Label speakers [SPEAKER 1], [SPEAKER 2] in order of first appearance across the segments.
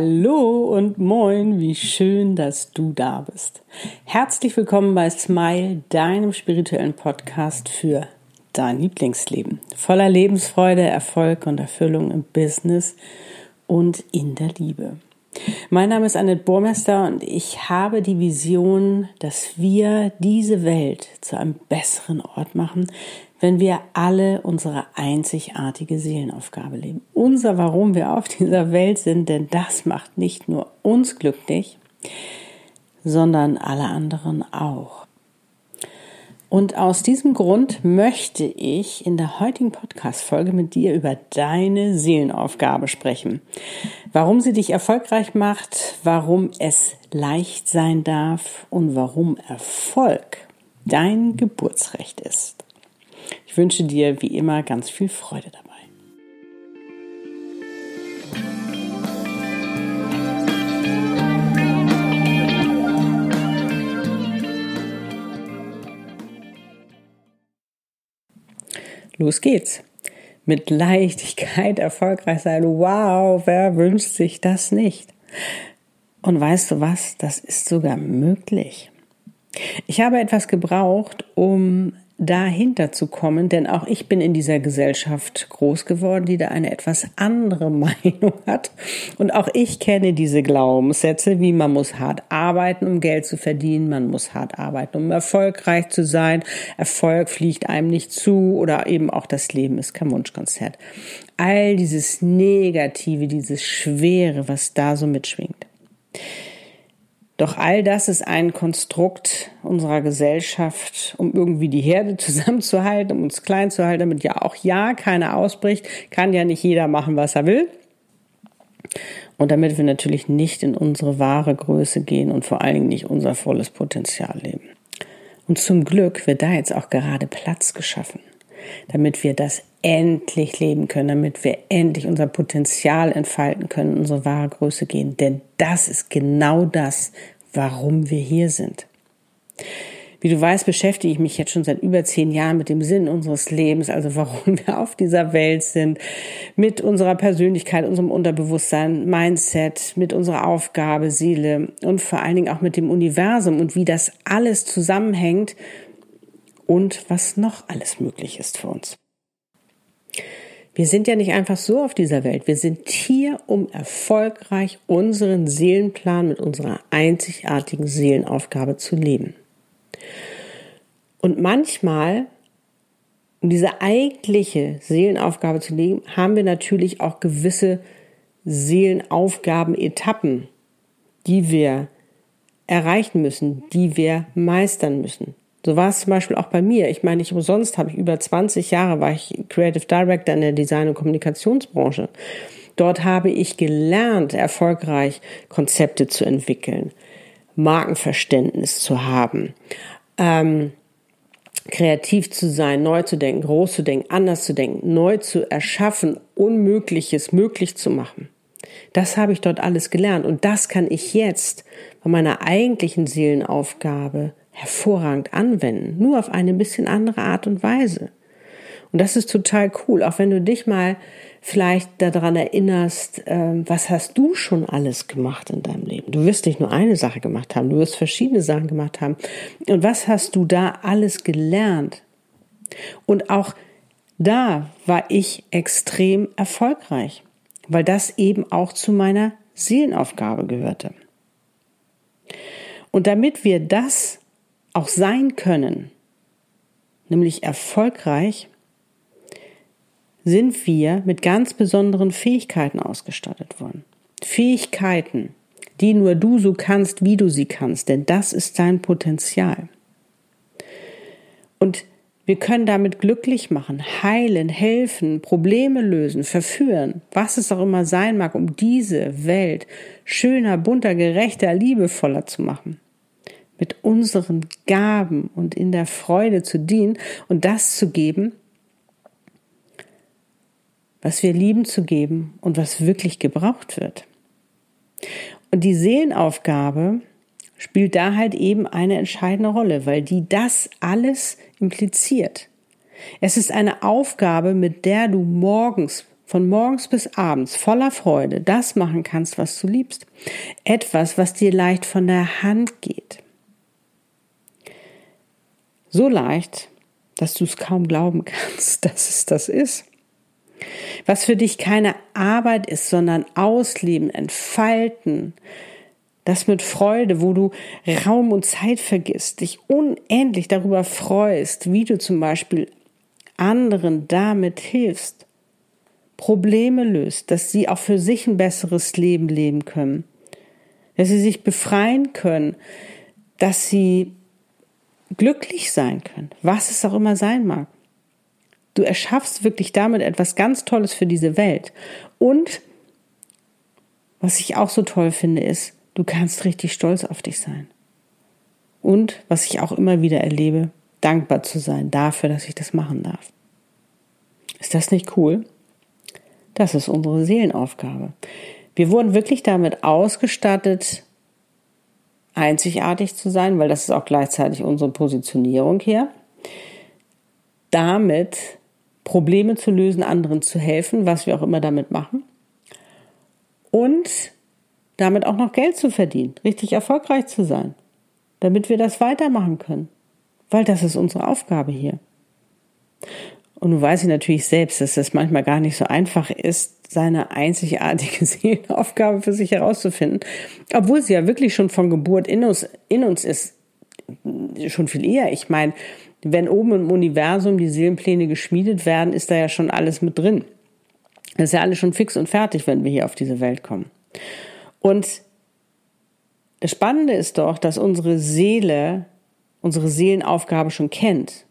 [SPEAKER 1] Hallo und moin, wie schön, dass du da bist. Herzlich willkommen bei Smile, deinem spirituellen Podcast für dein Lieblingsleben. Voller Lebensfreude, Erfolg und Erfüllung im Business und in der Liebe. Mein Name ist Annette Burmester und ich habe die Vision, dass wir diese Welt zu einem besseren Ort machen, wenn wir alle unsere einzigartige Seelenaufgabe leben. Unser Warum wir auf dieser Welt sind, denn das macht nicht nur uns glücklich, sondern alle anderen auch. Und aus diesem Grund möchte ich in der heutigen Podcast-Folge mit dir über deine Seelenaufgabe sprechen. Warum sie dich erfolgreich macht, warum es leicht sein darf und warum Erfolg dein Geburtsrecht ist. Ich wünsche dir wie immer ganz viel Freude dabei. Los geht's. Mit Leichtigkeit erfolgreich sein. Wow, wer wünscht sich das nicht? Und weißt du was? Das ist sogar möglich. Ich habe etwas gebraucht, um dahinter zu kommen, denn auch ich bin in dieser Gesellschaft groß geworden, die da eine etwas andere Meinung hat. Und auch ich kenne diese Glaubenssätze, wie man muss hart arbeiten, um Geld zu verdienen, man muss hart arbeiten, um erfolgreich zu sein, Erfolg fliegt einem nicht zu oder eben auch das Leben ist kein Wunschkonzert. All dieses Negative, dieses Schwere, was da so mitschwingt. Doch all das ist ein Konstrukt unserer Gesellschaft, um irgendwie die Herde zusammenzuhalten, um uns klein zu halten, damit ja auch ja keiner ausbricht. Kann ja nicht jeder machen, was er will. Und damit wir natürlich nicht in unsere wahre Größe gehen und vor allen Dingen nicht unser volles Potenzial leben. Und zum Glück wird da jetzt auch gerade Platz geschaffen, damit wir das endlich leben können, damit wir endlich unser Potenzial entfalten können, unsere wahre Größe gehen. Denn das ist genau das, warum wir hier sind. Wie du weißt, beschäftige ich mich jetzt schon seit über zehn Jahren mit dem Sinn unseres Lebens, also warum wir auf dieser Welt sind, mit unserer Persönlichkeit, unserem Unterbewusstsein, Mindset, mit unserer Aufgabe, Seele und vor allen Dingen auch mit dem Universum und wie das alles zusammenhängt und was noch alles möglich ist für uns. Wir sind ja nicht einfach so auf dieser Welt. Wir sind hier, um erfolgreich unseren Seelenplan mit unserer einzigartigen Seelenaufgabe zu leben. Und manchmal, um diese eigentliche Seelenaufgabe zu leben, haben wir natürlich auch gewisse Seelenaufgaben, Etappen, die wir erreichen müssen, die wir meistern müssen. So war es zum Beispiel auch bei mir. Ich meine, nicht umsonst habe ich über 20 Jahre war ich Creative Director in der Design- und Kommunikationsbranche. Dort habe ich gelernt, erfolgreich Konzepte zu entwickeln, Markenverständnis zu haben, ähm, kreativ zu sein, neu zu denken, groß zu denken, anders zu denken, neu zu erschaffen, Unmögliches möglich zu machen. Das habe ich dort alles gelernt und das kann ich jetzt bei meiner eigentlichen Seelenaufgabe hervorragend anwenden, nur auf eine bisschen andere Art und Weise. Und das ist total cool, auch wenn du dich mal vielleicht daran erinnerst, ähm, was hast du schon alles gemacht in deinem Leben? Du wirst nicht nur eine Sache gemacht haben, du wirst verschiedene Sachen gemacht haben. Und was hast du da alles gelernt? Und auch da war ich extrem erfolgreich, weil das eben auch zu meiner Seelenaufgabe gehörte. Und damit wir das auch sein können, nämlich erfolgreich, sind wir mit ganz besonderen Fähigkeiten ausgestattet worden. Fähigkeiten, die nur du so kannst, wie du sie kannst, denn das ist dein Potenzial. Und wir können damit glücklich machen, heilen, helfen, Probleme lösen, verführen, was es auch immer sein mag, um diese Welt schöner, bunter, gerechter, liebevoller zu machen mit unseren Gaben und in der Freude zu dienen und das zu geben, was wir lieben zu geben und was wirklich gebraucht wird. Und die Seelenaufgabe spielt da halt eben eine entscheidende Rolle, weil die das alles impliziert. Es ist eine Aufgabe, mit der du morgens von morgens bis abends voller Freude das machen kannst, was du liebst. Etwas, was dir leicht von der Hand geht. So leicht, dass du es kaum glauben kannst, dass es das ist. Was für dich keine Arbeit ist, sondern Ausleben, Entfalten, das mit Freude, wo du Raum und Zeit vergisst, dich unendlich darüber freust, wie du zum Beispiel anderen damit hilfst, Probleme löst, dass sie auch für sich ein besseres Leben leben können, dass sie sich befreien können, dass sie glücklich sein können, was es auch immer sein mag. Du erschaffst wirklich damit etwas ganz Tolles für diese Welt. Und was ich auch so toll finde, ist, du kannst richtig stolz auf dich sein. Und was ich auch immer wieder erlebe, dankbar zu sein dafür, dass ich das machen darf. Ist das nicht cool? Das ist unsere Seelenaufgabe. Wir wurden wirklich damit ausgestattet, einzigartig zu sein, weil das ist auch gleichzeitig unsere Positionierung hier. Damit Probleme zu lösen, anderen zu helfen, was wir auch immer damit machen. Und damit auch noch Geld zu verdienen, richtig erfolgreich zu sein, damit wir das weitermachen können. Weil das ist unsere Aufgabe hier. Und nun weiß ich natürlich selbst, dass es manchmal gar nicht so einfach ist, seine einzigartige Seelenaufgabe für sich herauszufinden. Obwohl sie ja wirklich schon von Geburt in uns, in uns ist. Schon viel eher. Ich meine, wenn oben im Universum die Seelenpläne geschmiedet werden, ist da ja schon alles mit drin. Das ist ja alles schon fix und fertig, wenn wir hier auf diese Welt kommen. Und das Spannende ist doch, dass unsere Seele unsere Seelenaufgabe schon kennt.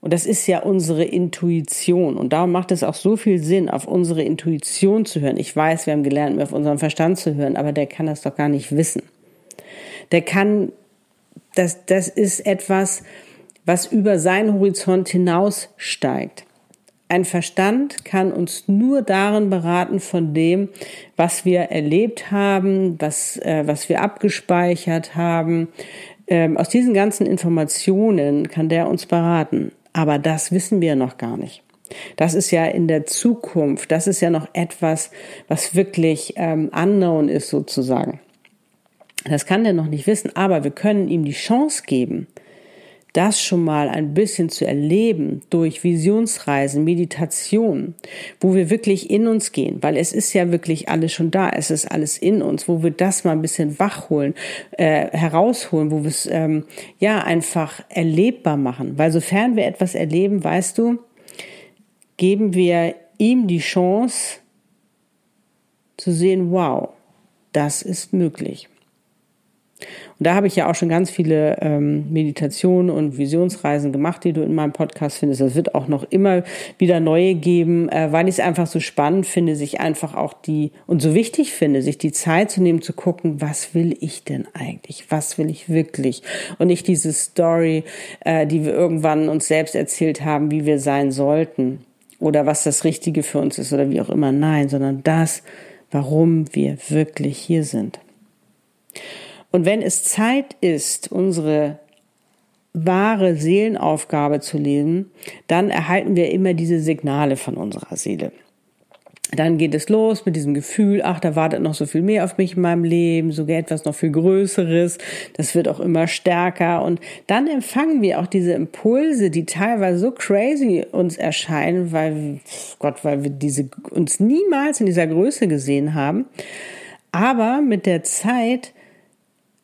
[SPEAKER 1] Und das ist ja unsere Intuition. Und darum macht es auch so viel Sinn, auf unsere Intuition zu hören. Ich weiß, wir haben gelernt, mehr auf unseren Verstand zu hören, aber der kann das doch gar nicht wissen. Der kann, das, das ist etwas, was über seinen Horizont hinaussteigt. Ein Verstand kann uns nur darin beraten von dem, was wir erlebt haben, was, äh, was wir abgespeichert haben. Ähm, aus diesen ganzen Informationen kann der uns beraten. Aber das wissen wir noch gar nicht. Das ist ja in der Zukunft, das ist ja noch etwas, was wirklich ähm, unknown ist sozusagen. Das kann der noch nicht wissen, aber wir können ihm die Chance geben, das schon mal ein bisschen zu erleben durch Visionsreisen, Meditation, wo wir wirklich in uns gehen, weil es ist ja wirklich alles schon da, es ist alles in uns, wo wir das mal ein bisschen wachholen, äh, herausholen, wo wir es ähm, ja einfach erlebbar machen, weil sofern wir etwas erleben, weißt du, geben wir ihm die Chance zu sehen, wow, das ist möglich. Und da habe ich ja auch schon ganz viele ähm, Meditationen und Visionsreisen gemacht, die du in meinem Podcast findest. Es wird auch noch immer wieder neue geben, äh, weil ich es einfach so spannend finde, sich einfach auch die und so wichtig finde, sich die Zeit zu nehmen, zu gucken, was will ich denn eigentlich? Was will ich wirklich? Und nicht diese Story, äh, die wir irgendwann uns selbst erzählt haben, wie wir sein sollten oder was das Richtige für uns ist oder wie auch immer. Nein, sondern das, warum wir wirklich hier sind. Und wenn es Zeit ist, unsere wahre Seelenaufgabe zu leben, dann erhalten wir immer diese Signale von unserer Seele. Dann geht es los mit diesem Gefühl, ach, da wartet noch so viel mehr auf mich in meinem Leben, sogar etwas noch viel Größeres, das wird auch immer stärker. Und dann empfangen wir auch diese Impulse, die teilweise so crazy uns erscheinen, weil, Gott, weil wir diese, uns niemals in dieser Größe gesehen haben. Aber mit der Zeit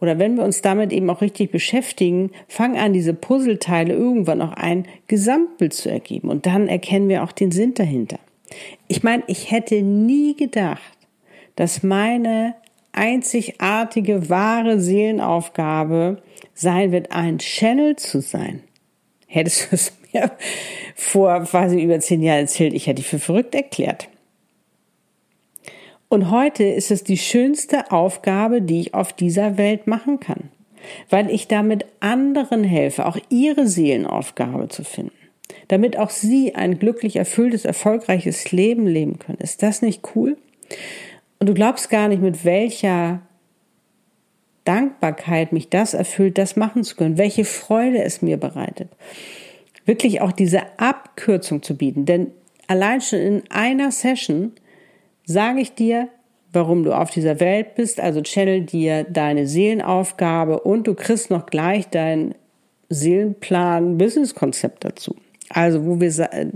[SPEAKER 1] oder wenn wir uns damit eben auch richtig beschäftigen, fangen an, diese Puzzleteile irgendwann auch ein Gesamtbild zu ergeben. Und dann erkennen wir auch den Sinn dahinter. Ich meine, ich hätte nie gedacht, dass meine einzigartige, wahre Seelenaufgabe sein wird, ein Channel zu sein. Hättest du es mir vor quasi über zehn Jahren erzählt, ich hätte dich für verrückt erklärt. Und heute ist es die schönste Aufgabe, die ich auf dieser Welt machen kann, weil ich damit anderen helfe, auch ihre Seelenaufgabe zu finden, damit auch sie ein glücklich erfülltes, erfolgreiches Leben leben können. Ist das nicht cool? Und du glaubst gar nicht, mit welcher Dankbarkeit mich das erfüllt, das machen zu können, welche Freude es mir bereitet. Wirklich auch diese Abkürzung zu bieten, denn allein schon in einer Session sage ich dir, warum du auf dieser Welt bist, also channel dir deine Seelenaufgabe und du kriegst noch gleich dein Seelenplan, Businesskonzept dazu. Also, wo wir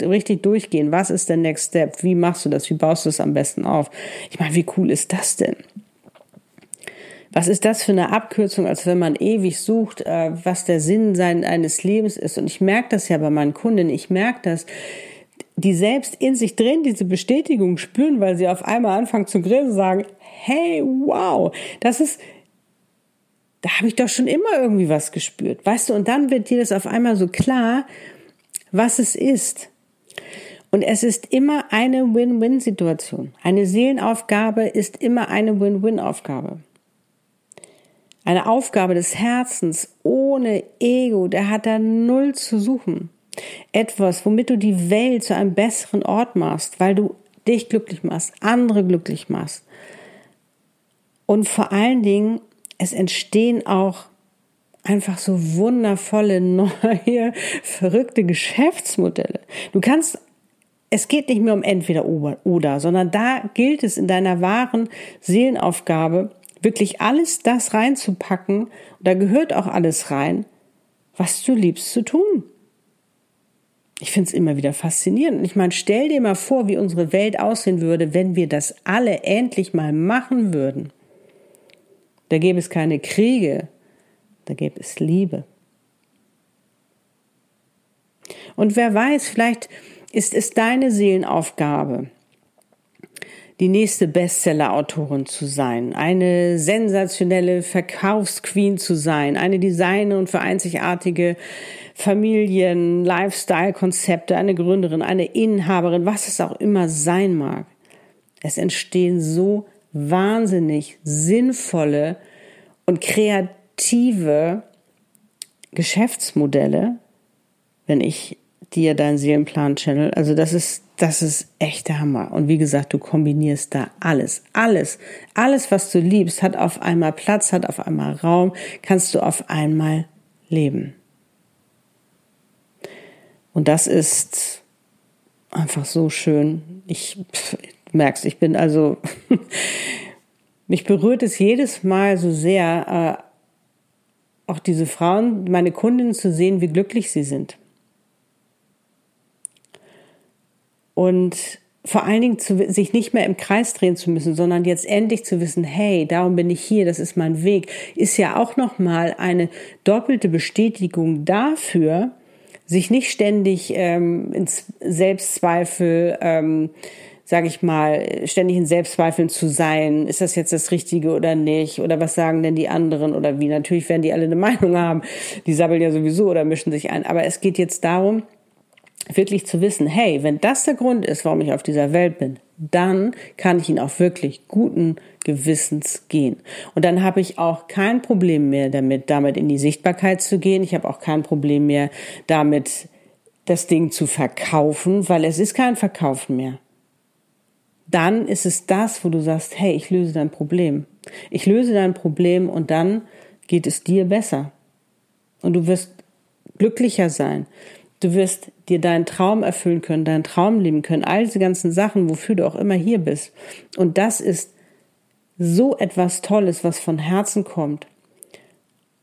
[SPEAKER 1] richtig durchgehen, was ist der Next Step? Wie machst du das? Wie baust du es am besten auf? Ich meine, wie cool ist das denn? Was ist das für eine Abkürzung, als wenn man ewig sucht, äh, was der Sinn sein, eines Lebens ist? Und ich merke das ja bei meinen Kunden. Ich merke das, die selbst in sich drin diese Bestätigung spüren, weil sie auf einmal anfangen zu grinsen und sagen, hey, wow, das ist, da habe ich doch schon immer irgendwie was gespürt. Weißt du, und dann wird dir das auf einmal so klar, was es ist. Und es ist immer eine Win-Win-Situation. Eine Seelenaufgabe ist immer eine Win-Win-Aufgabe. Eine Aufgabe des Herzens ohne Ego, der hat da null zu suchen. Etwas, womit du die Welt zu einem besseren Ort machst, weil du dich glücklich machst, andere glücklich machst. Und vor allen Dingen, es entstehen auch einfach so wundervolle, neue, verrückte Geschäftsmodelle. Du kannst, es geht nicht mehr um entweder oder, sondern da gilt es in deiner wahren Seelenaufgabe, wirklich alles das reinzupacken, und da gehört auch alles rein, was du liebst zu tun. Ich finde es immer wieder faszinierend. Ich meine, stell dir mal vor, wie unsere Welt aussehen würde, wenn wir das alle endlich mal machen würden. Da gäbe es keine Kriege, da gäbe es Liebe. Und wer weiß, vielleicht ist es deine Seelenaufgabe, die nächste Bestseller-Autorin zu sein, eine sensationelle Verkaufsqueen zu sein, eine Designer und für einzigartige Familien, Lifestyle-Konzepte, eine Gründerin, eine Inhaberin, was es auch immer sein mag. Es entstehen so wahnsinnig sinnvolle und kreative Geschäftsmodelle, wenn ich dir deinen Seelenplan channel. Also das ist, das ist echt der Hammer. Und wie gesagt, du kombinierst da alles, alles, alles, was du liebst, hat auf einmal Platz, hat auf einmal Raum, kannst du auf einmal leben. Und das ist einfach so schön. Ich pff, merkst, ich bin also, mich berührt es jedes Mal so sehr, äh, auch diese Frauen, meine Kundinnen zu sehen, wie glücklich sie sind. Und vor allen Dingen zu, sich nicht mehr im Kreis drehen zu müssen, sondern jetzt endlich zu wissen, hey, darum bin ich hier, das ist mein Weg, ist ja auch nochmal eine doppelte Bestätigung dafür, sich nicht ständig ähm, ins Selbstzweifel, ähm, sage ich mal, ständig in Selbstzweifeln zu sein. Ist das jetzt das Richtige oder nicht? Oder was sagen denn die anderen oder wie? Natürlich werden die alle eine Meinung haben. Die sabbeln ja sowieso oder mischen sich ein. Aber es geht jetzt darum, wirklich zu wissen, hey, wenn das der Grund ist, warum ich auf dieser Welt bin, dann kann ich ihn auch wirklich guten Gewissens gehen. Und dann habe ich auch kein Problem mehr damit, damit in die Sichtbarkeit zu gehen. Ich habe auch kein Problem mehr damit, das Ding zu verkaufen, weil es ist kein Verkaufen mehr. Dann ist es das, wo du sagst, hey, ich löse dein Problem. Ich löse dein Problem und dann geht es dir besser. Und du wirst glücklicher sein. Du wirst dir deinen Traum erfüllen können, deinen Traum leben können, all diese ganzen Sachen, wofür du auch immer hier bist. Und das ist so etwas Tolles, was von Herzen kommt.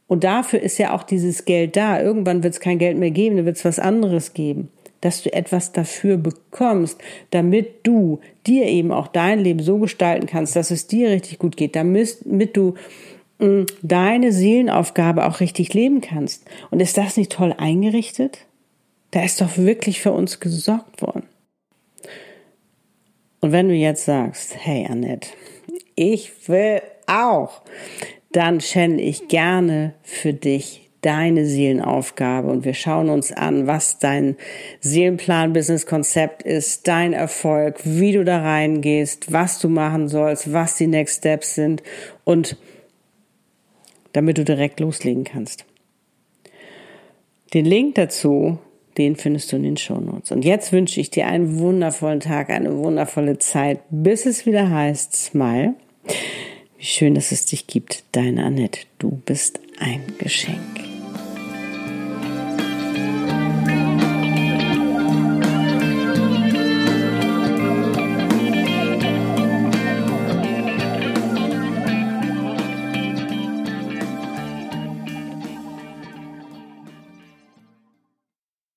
[SPEAKER 1] Und dafür ist ja auch dieses Geld da. Irgendwann wird es kein Geld mehr geben, dann wird es was anderes geben. Dass du etwas dafür bekommst, damit du dir eben auch dein Leben so gestalten kannst, dass es dir richtig gut geht, damit, du mm, deine Seelenaufgabe auch richtig leben kannst. Und ist das nicht toll eingerichtet? Da ist doch wirklich für uns gesorgt worden. Und wenn du jetzt sagst, hey Annette, ich will auch, dann channel ich gerne für dich deine Seelenaufgabe und wir schauen uns an, was dein Seelenplan-Business-Konzept ist, dein Erfolg, wie du da reingehst, was du machen sollst, was die Next Steps sind und damit du direkt loslegen kannst. Den Link dazu den findest du in den Shownotes. Und jetzt wünsche ich dir einen wundervollen Tag, eine wundervolle Zeit, bis es wieder heißt Smile. Wie schön, dass es dich gibt, deine Annette. Du bist ein Geschenk.